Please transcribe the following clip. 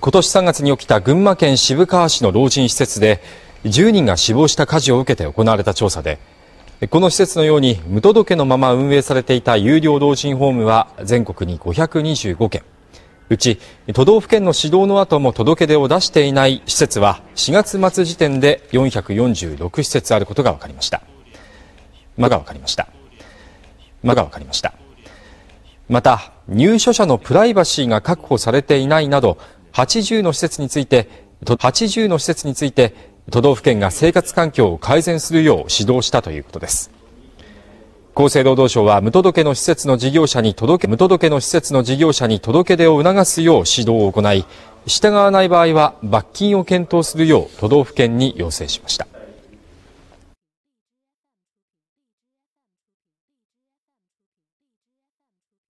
今年3月に起きた群馬県渋川市の老人施設で10人が死亡した火事を受けて行われた調査でこの施設のように無届けのまま運営されていた有料老人ホームは全国に525件。うち都道府県の指導の後も届け出を出していない施設は4月末時点で446施設あることが分かりました。まが分かりました。まが分かりました。また入所者のプライバシーが確保されていないなど80の施設について80の施設について都道府県が生活環境を改善するよう指導したということです。厚生労働省は無届けの施設の事業者に届け無届けの施設の事業者に届け出を促すよう指導を行い従わない場合は罰金を検討するよう都道府県に要請しました。